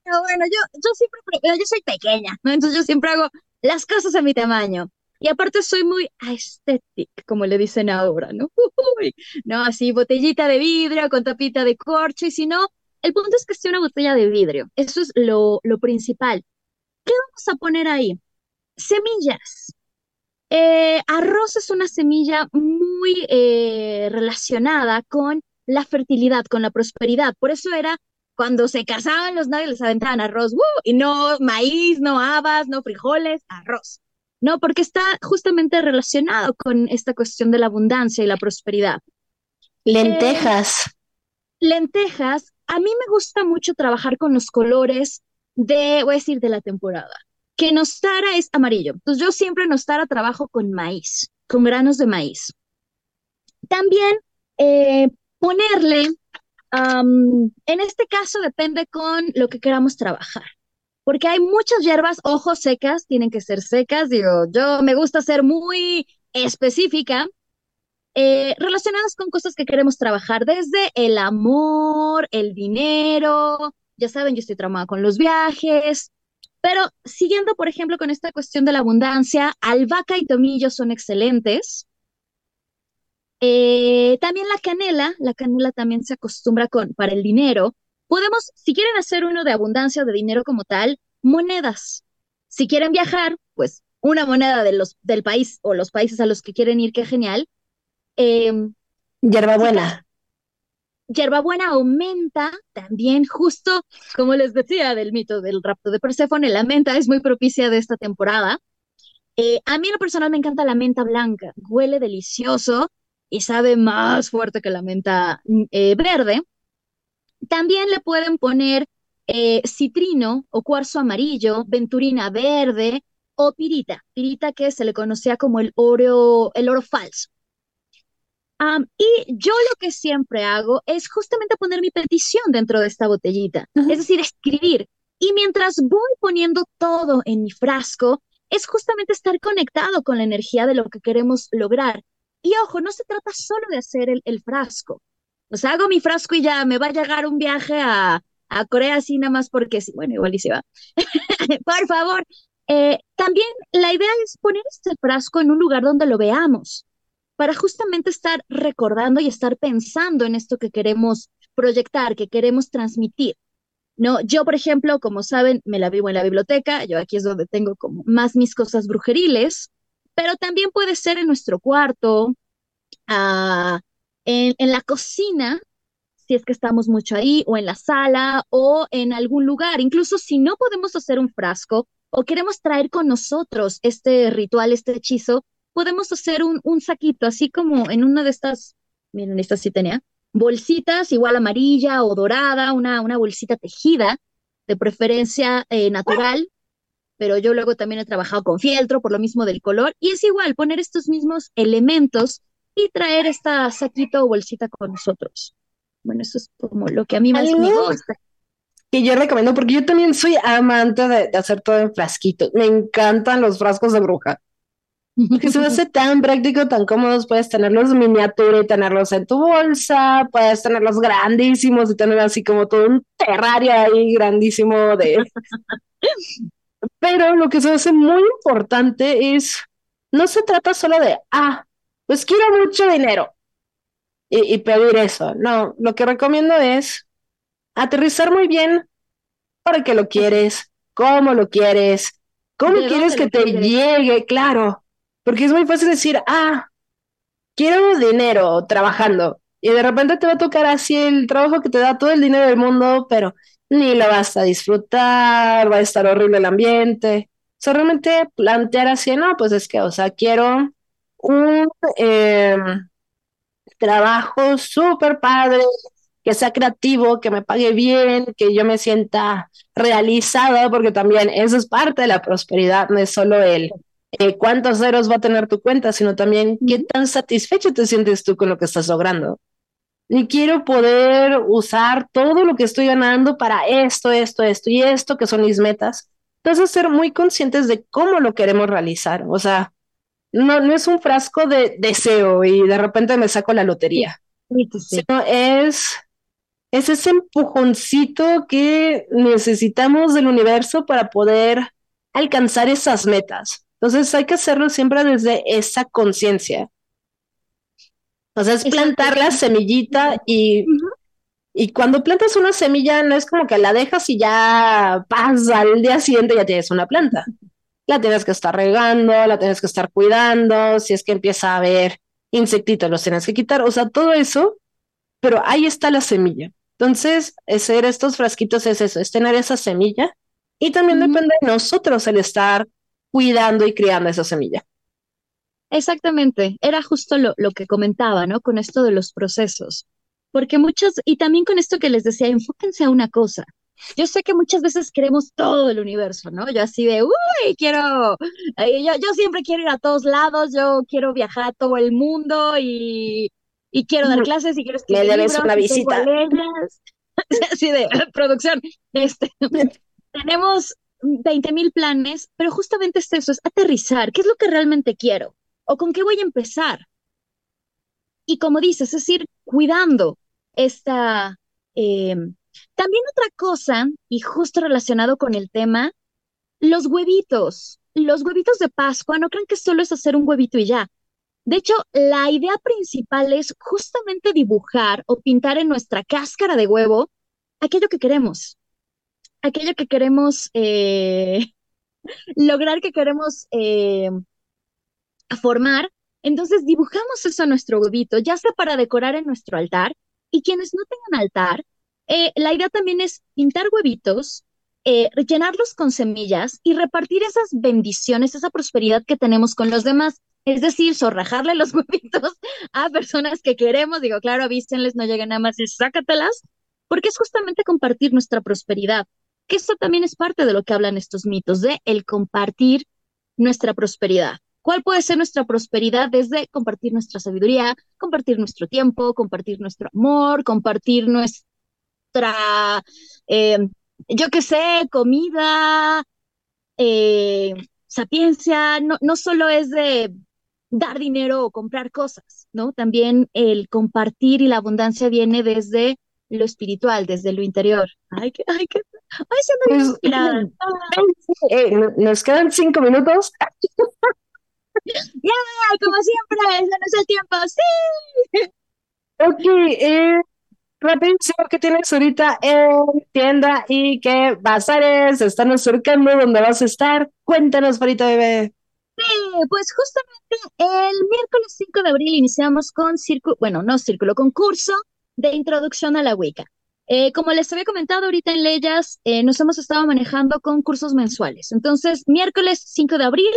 bueno, yo, yo siempre, yo soy pequeña, ¿no? Entonces yo siempre hago las cosas a mi tamaño. Y aparte soy muy aesthetic, como le dicen ahora, ¿no? [LAUGHS] no, así botellita de vidrio con tapita de corcho, y si no, el punto es que sea una botella de vidrio. Eso es lo, lo principal. ¿Qué vamos a poner ahí? Semillas. Eh, arroz es una semilla muy eh, relacionada con la fertilidad, con la prosperidad. Por eso era cuando se casaban los novios les aventaban arroz, y no maíz, no habas, no frijoles, arroz. No, porque está justamente relacionado con esta cuestión de la abundancia y la prosperidad. Lentejas. Lentejas. A mí me gusta mucho trabajar con los colores de, voy a decir, de la temporada. que Nostara es amarillo. Entonces yo siempre en Nostara trabajo con maíz, con granos de maíz. También eh, ponerle, en este caso depende con lo que queramos trabajar, porque hay muchas hierbas, ojos secas, tienen que ser secas, digo, yo me gusta ser muy específica, eh, relacionadas con cosas que queremos trabajar, desde el amor, el dinero, ya saben, yo estoy traumada con los viajes, pero siguiendo, por ejemplo, con esta cuestión de la abundancia, albahaca y tomillo son excelentes. Eh, también la canela, la canela también se acostumbra con, para el dinero. Podemos, si quieren hacer uno de abundancia o de dinero como tal, monedas. Si quieren viajar, pues una moneda de los, del país o los países a los que quieren ir, qué genial. Eh, Hierbabuena hierbabuena aumenta también, justo como les decía del mito del rapto de Perséfone, la menta es muy propicia de esta temporada. Eh, a mí en lo personal me encanta la menta blanca, huele delicioso y sabe más fuerte que la menta mm, eh, verde. También le pueden poner eh, citrino o cuarzo amarillo, venturina verde o pirita, pirita que se le conocía como el oro, el oro falso y yo lo que siempre hago es justamente poner mi petición dentro de esta botellita, es decir, escribir. Y mientras voy poniendo todo en mi frasco, es justamente estar conectado con la energía de lo que queremos lograr. Y ojo, no se trata solo de hacer el, frasco. O sea, hago mi frasco y ya me va a llegar un viaje a, a Corea así nada más porque sí. Bueno, igual y se va. [LAUGHS] Por favor. Eh, también la idea es poner este frasco en un lugar donde lo veamos para justamente estar recordando y estar pensando en esto que queremos proyectar, que queremos transmitir. No, yo, por ejemplo, como saben, me la vivo en la biblioteca, yo aquí es donde tengo como más mis cosas brujeriles, pero también puede ser en nuestro cuarto, ah, en, en la cocina, si es que estamos mucho ahí, o en la sala, o en algún lugar. Incluso si no podemos hacer un frasco o queremos traer con nosotros este ritual, este hechizo, podemos hacer un, un saquito, así como en una de estas, miren, esta sí tenía, bolsitas igual amarilla o dorada, una, una bolsita tejida, de preferencia eh, natural, pero yo luego también he trabajado con fieltro por lo mismo del color, y es igual poner estos mismos elementos y traer esta saquito o bolsita con nosotros. Bueno, eso es como lo que a mí más me gusta. Que yo recomiendo, porque yo también soy amante de, de hacer todo en frasquitos. Me encantan los frascos de bruja. Que se hace tan práctico, tan cómodos, puedes tenerlos miniatura y tenerlos en tu bolsa, puedes tenerlos grandísimos y tener así como todo un terrario ahí grandísimo de... [LAUGHS] Pero lo que se hace muy importante es, no se trata solo de, ah, pues quiero mucho dinero y, y pedir eso. No, lo que recomiendo es aterrizar muy bien para qué lo quieres, cómo lo quieres, cómo quieres que te llegue, claro porque es muy fácil decir, ah, quiero dinero trabajando. Y de repente te va a tocar así el trabajo que te da todo el dinero del mundo, pero ni lo vas a disfrutar, va a estar horrible el ambiente. O sea, realmente plantear así, no, pues es que, o sea, quiero un em, trabajo súper padre, que sea creativo, que me pague bien, que yo me sienta realizada, porque también eso es parte de la prosperidad, no es solo el eh, cuántos ceros va a tener tu cuenta, sino también qué tan satisfecho te sientes tú con lo que estás logrando. Y quiero poder usar todo lo que estoy ganando para esto, esto, esto y esto, que son mis metas. Entonces, ser muy conscientes de cómo lo queremos realizar. O sea, no, no es un frasco de deseo y de repente me saco la lotería. Sino es, es ese empujoncito que necesitamos del universo para poder alcanzar esas metas. Entonces hay que hacerlo siempre desde esa conciencia. O sea, es plantar la semillita y, y cuando plantas una semilla no es como que la dejas y ya pasa al día siguiente ya tienes una planta. La tienes que estar regando, la tienes que estar cuidando, si es que empieza a haber insectitos los tienes que quitar, o sea, todo eso, pero ahí está la semilla. Entonces, hacer estos frasquitos es eso, es tener esa semilla y también depende de nosotros el estar cuidando y criando esa semilla. Exactamente, era justo lo, lo que comentaba, ¿no? Con esto de los procesos, porque muchos, y también con esto que les decía, enfóquense a una cosa, Yo sé que muchas veces queremos todo el universo, ¿no? Yo así de, uy, quiero, yo, yo siempre quiero ir a todos lados, yo quiero viajar a todo el mundo y, y quiero dar clases y quiero Me escribir debes libros una visita. Así [LAUGHS] de, [LAUGHS] producción, este, [LAUGHS] tenemos 20 mil planes, pero justamente es eso, es aterrizar, ¿qué es lo que realmente quiero? ¿O con qué voy a empezar? Y como dices, es ir cuidando esta... eh, también otra cosa, y justo relacionado con el tema, los huevitos. Los huevitos de Pascua, no crean que solo es hacer un huevito y ya. De hecho, la idea principal es justamente dibujar o pintar en nuestra cáscara de huevo aquello que queremos, aquello que queremos eh, [LAUGHS] lograr, que queremos eh, formar. Entonces dibujamos eso a nuestro huevito, ya sea para decorar en nuestro altar. Y quienes no tengan altar, eh, la idea también es pintar huevitos, eh, rellenarlos con semillas y repartir esas bendiciones, esa prosperidad que tenemos con los demás. Es decir, zorrajarle los [LAUGHS] huevitos a personas que queremos. Digo, claro, avísenles, no lleguen nada más y sácatelas, porque es justamente compartir nuestra prosperidad. Que esto también es parte de lo que hablan estos mitos, de el compartir nuestra prosperidad. ¿Cuál puede ser nuestra prosperidad? Desde compartir nuestra sabiduría, compartir nuestro tiempo, compartir nuestro amor, compartir nuestra, eh, yo qué sé, comida, eh, sapiencia. No, no solo es de dar dinero o comprar cosas, ¿no? También el compartir y la abundancia viene desde lo espiritual, desde lo interior. Ay, qué, ay, qué, ay, se me Pues, inspirada. [LAUGHS] eh, no- nos quedan cinco minutos. Ya, como siempre, ese no es el tiempo. Sí. Ok, eh, rapidísimo, ¿qué tienes ahorita en tienda y qué bazares están acercando? ¿Dónde vas a estar? Cuéntanos, Farita Bebé. Sí, pues justamente el miércoles 5 de abril iniciamos con círculo, bueno, no círculo, concurso de introducción a la Wicca. Eh, como les había comentado ahorita en Leyas, eh, nos hemos estado manejando con cursos mensuales. Entonces, miércoles 5 de abril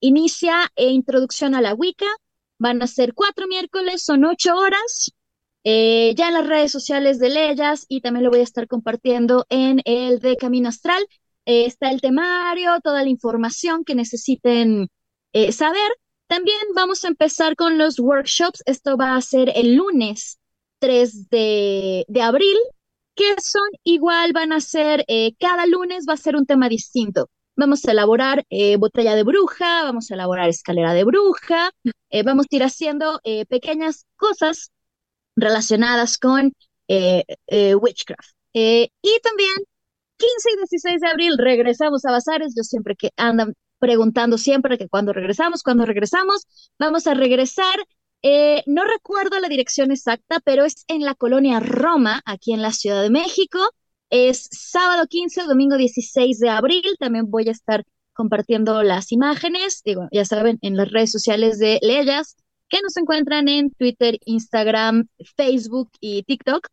inicia eh, introducción a la Wicca. Van a ser cuatro miércoles, son ocho horas. eh, ya en las redes sociales de Leyas y también lo voy a estar compartiendo en el de Camino Astral. Está el temario, toda la información que necesiten saber. También vamos a empezar con los workshops. Esto va a ser el lunes 3 de, abril, que son igual, van a ser, eh, cada lunes va a ser un tema distinto. Vamos a elaborar eh, botella de bruja, vamos a elaborar escalera de bruja, eh, vamos a ir haciendo pequeñas cosas relacionadas con witchcraft. Y también 15 y 16 de abril regresamos a Bazares. Yo siempre que andan preguntando siempre que cuando regresamos, cuando regresamos, vamos a regresar. Eh, no recuerdo la dirección exacta, pero es en la colonia Roma, aquí en la Ciudad de México. Es sábado 15, domingo 16 de abril. También voy a estar compartiendo las imágenes, digo, ya saben, en las redes sociales de Leyas, que nos encuentran en Twitter, Instagram, Facebook y TikTok.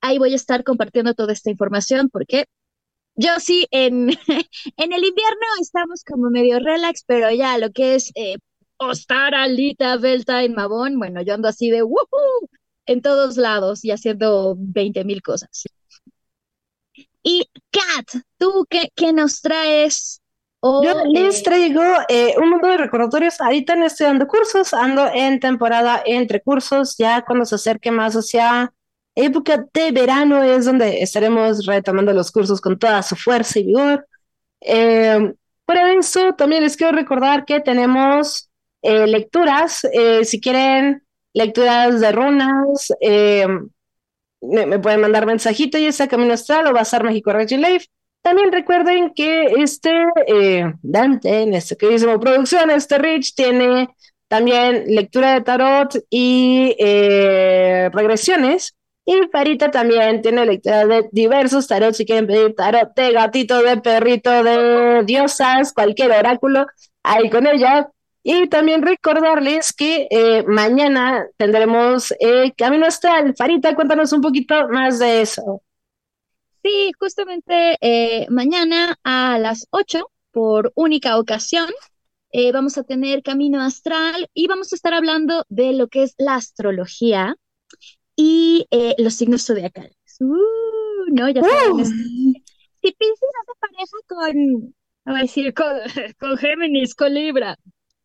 Ahí voy a estar compartiendo toda esta información porque yo sí, en, [LAUGHS] en el invierno estamos como medio relax, pero ya lo que es eh, Ostara, Alita, Belta, en Mabón, bueno, yo ando así de ¡woohoo! en todos lados y haciendo 20 mil cosas. Y Kat, ¿tú qué, qué nos traes? O, Yo les eh, traigo eh, un montón de recordatorios. Ahorita no estoy dando cursos, ando en temporada entre cursos. Ya cuando se acerque más hacia época de verano es donde estaremos retomando los cursos con toda su fuerza y vigor. Eh, fuera de eso, también les quiero recordar que tenemos eh, lecturas. eh, si quieren lecturas de runas, eh, me, pueden mandar mensajito, ya sea Camino Astral o Bazar México Region Life. También recuerden que este Dante, en este queridísimo producción, este Rich, tiene también lectura de tarot y regresiones. Y Farita también tiene lectura de diversos tarot. Si quieren pedir tarot de gatito, de perrito, de diosas, cualquier oráculo, ahí con ella. Y también recordarles que eh, mañana tendremos eh, Camino Astral. Farita, cuéntanos un poquito más de eso. Sí, justamente eh, mañana a las 8, por única ocasión, eh, vamos a tener Camino Astral y vamos a estar hablando de lo que es la astrología y los signos zodiacales. Uh, no, ya es- si Pisces hace pareja con, a decir, con, [LAUGHS] con Géminis, con Libra,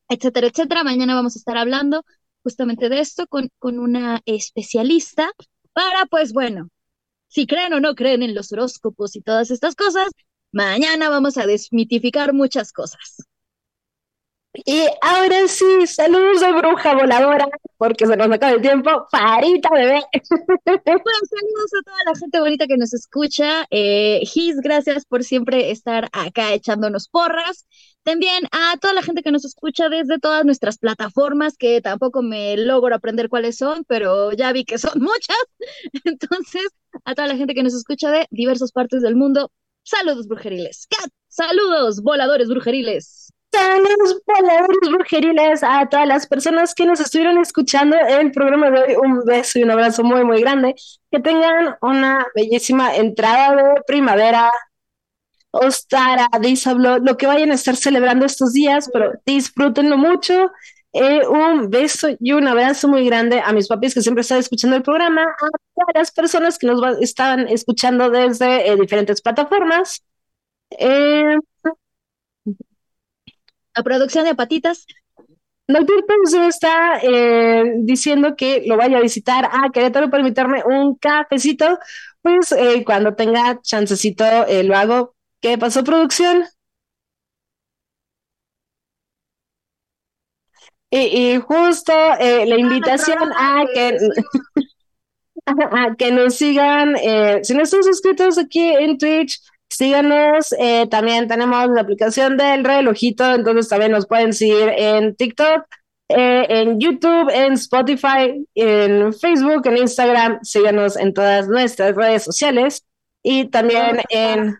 etcétera, etcétera. Mañana vamos a estar hablando justamente de esto con, con una especialista para, pues bueno, si creen o no creen en los horóscopos y todas estas cosas, mañana vamos a desmitificar muchas cosas. Y ahora sí, saludos de bruja voladora, porque se nos acaba el tiempo. Farita, bebé. [LAUGHS] Pues saludos a toda la gente bonita que nos escucha. Eh, Gis, gracias por siempre estar acá echándonos porras. También a toda la gente que nos escucha desde todas nuestras plataformas, que tampoco me logro aprender cuáles son, pero ya vi que son [LAUGHS] muchas. Entonces, a toda la gente que nos escucha de diversas partes del mundo, saludos brujeriles. Kat, saludos voladores brujeriles. Saludos voladores brujeriles a todas las personas que nos estuvieron escuchando el programa de hoy. Un beso y un abrazo muy, muy grande. Que tengan una bellísima entrada de primavera, Ostara, Disablo, lo que vayan a estar celebrando estos días, pero disfrútenlo mucho. Eh, un beso y un abrazo muy grande a mis papis que siempre están escuchando el programa, a todas las personas que nos va, están escuchando desde eh, diferentes plataformas. Eh, La producción de patitas. Doctor Producción está eh, diciendo que lo vaya a visitar a Querétaro para invitarme un cafecito. Pues eh, cuando tenga chancecito eh, lo hago. ¿Qué pasó, producción? Y, y justo eh, la invitación a que, [LAUGHS] a que nos sigan, eh, si no están suscritos aquí en Twitch, síganos. eh, también tenemos la aplicación del relojito, entonces también nos pueden seguir en TikTok, en YouTube, en Spotify, en Facebook, en Instagram. Síganos en todas nuestras redes sociales y también en...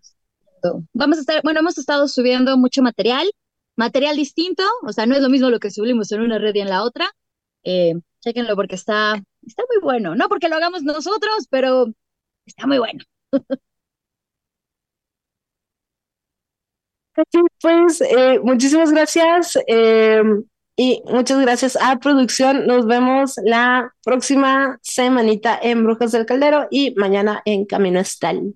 Vamos a estar, bueno, hemos estado subiendo mucho material, material distinto, o sea, no es lo mismo lo que subimos en una red y en la otra. Eh, chéquenlo porque está, está muy bueno, no porque lo hagamos nosotros, pero está muy bueno. Pues eh, muchísimas gracias eh, y muchas gracias a producción. Nos vemos la próxima semanita en Brujas del Caldero y mañana en Camino Estal.